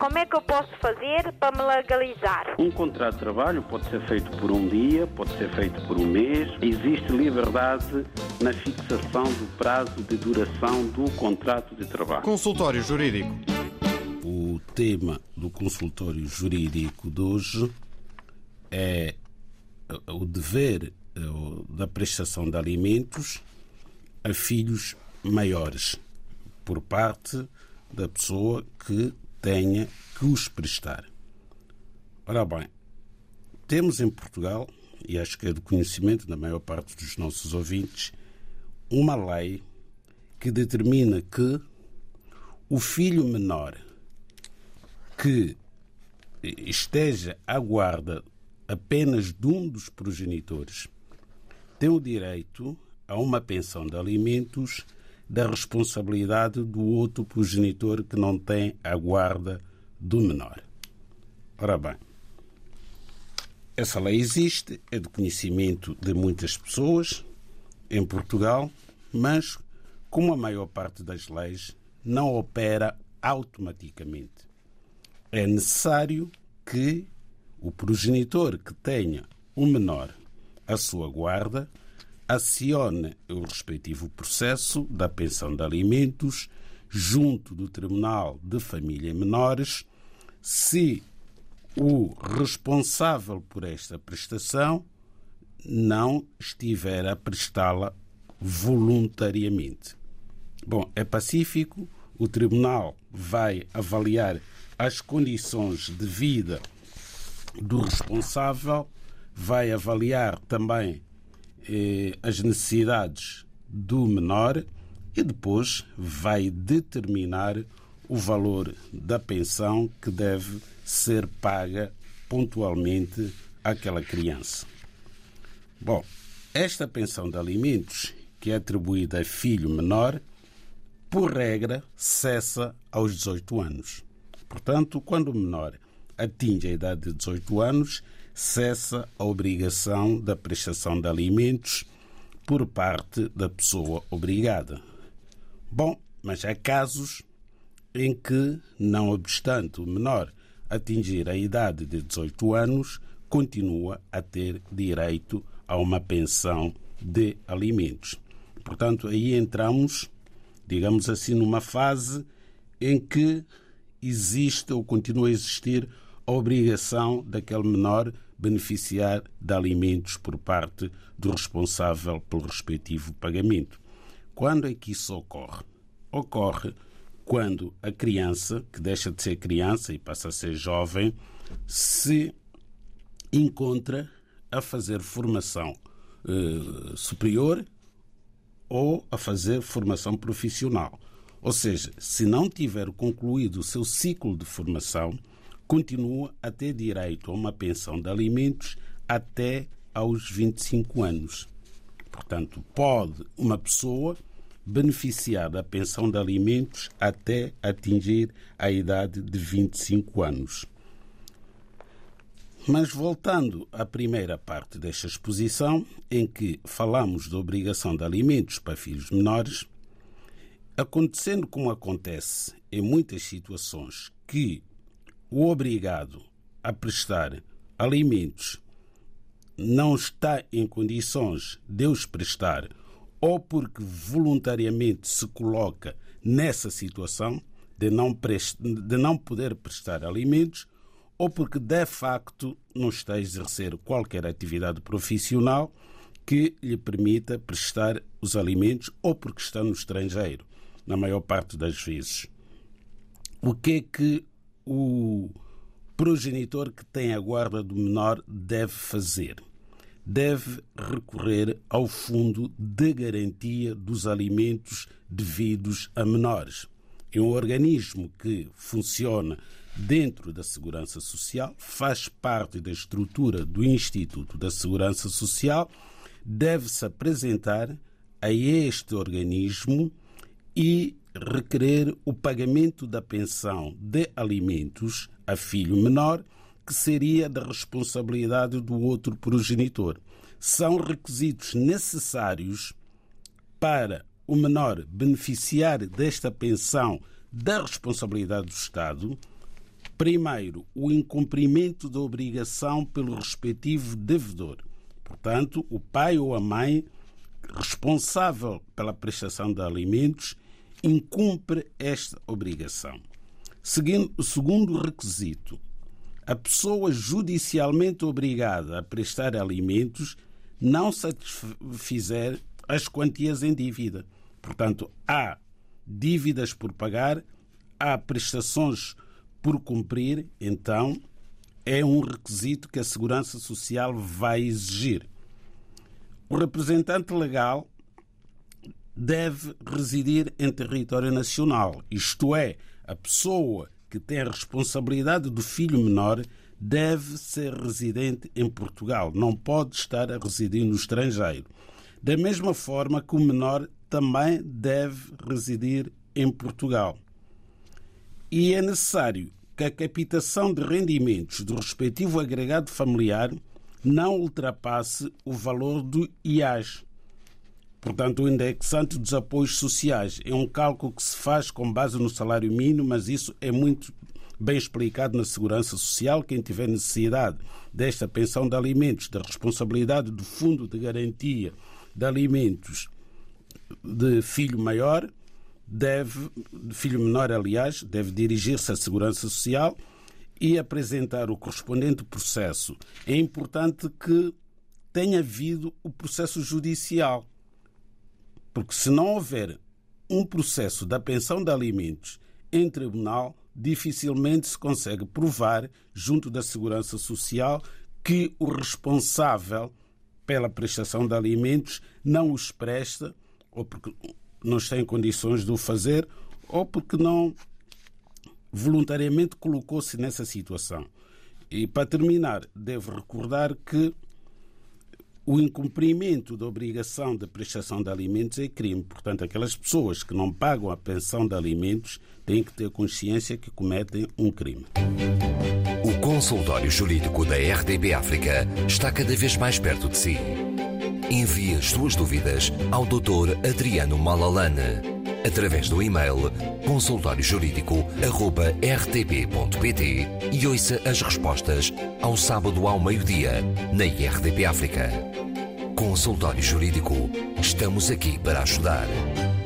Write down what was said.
Como é que eu posso fazer para me legalizar? Um contrato de trabalho pode ser feito por um dia, pode ser feito por um mês. Existe liberdade na fixação do prazo de duração do contrato de trabalho. Consultório Jurídico. O tema do consultório jurídico de hoje é o dever eh, da prestação de alimentos a filhos maiores por parte da pessoa que tenha que os prestar. Ora bem, temos em Portugal, e acho que é do conhecimento da maior parte dos nossos ouvintes, uma lei que determina que o filho menor que esteja à guarda apenas de um dos progenitores tem o direito a uma pensão de alimentos da responsabilidade do outro progenitor que não tem a guarda do menor. Ora bem, essa lei existe, é de conhecimento de muitas pessoas em Portugal, mas, como a maior parte das leis, não opera automaticamente. É necessário que o progenitor que tenha o menor à sua guarda acione o respectivo processo da pensão de alimentos junto do Tribunal de Família e Menores se o responsável por esta prestação não estiver a prestá-la voluntariamente. Bom, é pacífico, o Tribunal vai avaliar as condições de vida do responsável, vai avaliar também as necessidades do menor e depois vai determinar o valor da pensão que deve ser paga pontualmente àquela criança. Bom, esta pensão de alimentos, que é atribuída a filho menor, por regra, cessa aos 18 anos. Portanto, quando o menor atinge a idade de 18 anos, cessa a obrigação da prestação de alimentos por parte da pessoa obrigada. Bom, mas há casos em que, não obstante o menor atingir a idade de 18 anos, continua a ter direito a uma pensão de alimentos. Portanto, aí entramos, digamos assim, numa fase em que existe ou continua a existir a obrigação daquele menor beneficiar de alimentos por parte do responsável pelo respectivo pagamento. Quando é que isso ocorre? Ocorre quando a criança, que deixa de ser criança e passa a ser jovem, se encontra a fazer formação eh, superior ou a fazer formação profissional. Ou seja, se não tiver concluído o seu ciclo de formação, continua a ter direito a uma pensão de alimentos até aos 25 anos. Portanto, pode uma pessoa beneficiar da pensão de alimentos até atingir a idade de 25 anos. Mas voltando à primeira parte desta exposição, em que falamos da obrigação de alimentos para filhos menores, acontecendo como acontece em muitas situações que o obrigado a prestar alimentos não está em condições de os prestar ou porque voluntariamente se coloca nessa situação de não, de não poder prestar alimentos ou porque de facto não está a exercer qualquer atividade profissional que lhe permita prestar os alimentos ou porque está no estrangeiro, na maior parte das vezes. O que é que o progenitor que tem a guarda do menor deve fazer? Deve recorrer ao Fundo de Garantia dos Alimentos Devidos a Menores. É um organismo que funciona dentro da Segurança Social, faz parte da estrutura do Instituto da Segurança Social, deve-se apresentar a este organismo e requerer o pagamento da pensão de alimentos a filho menor, que seria da responsabilidade do outro progenitor. São requisitos necessários para o menor beneficiar desta pensão da responsabilidade do Estado, Primeiro, o incumprimento da obrigação pelo respectivo devedor. Portanto, o pai ou a mãe responsável pela prestação de alimentos incumpre esta obrigação. Seguindo o segundo requisito, a pessoa judicialmente obrigada a prestar alimentos não satisfizer as quantias em dívida. Portanto, há dívidas por pagar, há prestações por cumprir, então é um requisito que a Segurança Social vai exigir. O representante legal deve residir em território nacional, isto é, a pessoa que tem a responsabilidade do filho menor deve ser residente em Portugal, não pode estar a residir no estrangeiro. Da mesma forma que o menor também deve residir em Portugal. E é necessário que a captação de rendimentos do respectivo agregado familiar não ultrapasse o valor do IAS. Portanto, o indexante dos apoios sociais é um cálculo que se faz com base no salário mínimo, mas isso é muito bem explicado na Segurança Social. Quem tiver necessidade desta pensão de alimentos, da responsabilidade do Fundo de Garantia de Alimentos de filho maior, deve, de filho menor, aliás, deve dirigir-se à Segurança Social e apresentar o correspondente processo. É importante que tenha havido o processo judicial, porque se não houver um processo da pensão de alimentos em tribunal, dificilmente se consegue provar, junto da Segurança Social, que o responsável pela prestação de alimentos não os presta ou porque não está em condições de o fazer ou porque não voluntariamente colocou-se nessa situação. E para terminar, devo recordar que o incumprimento da obrigação de prestação de alimentos é crime. Portanto, aquelas pessoas que não pagam a pensão de alimentos têm que ter consciência que cometem um crime. O consultório jurídico da RDB África está cada vez mais perto de si. Envie as suas dúvidas ao Dr. Adriano Malalane através do e-mail consultóriojurídico.rtp.pt e ouça as respostas ao sábado ao meio-dia na RDP África. Consultório Jurídico. Estamos aqui para ajudar.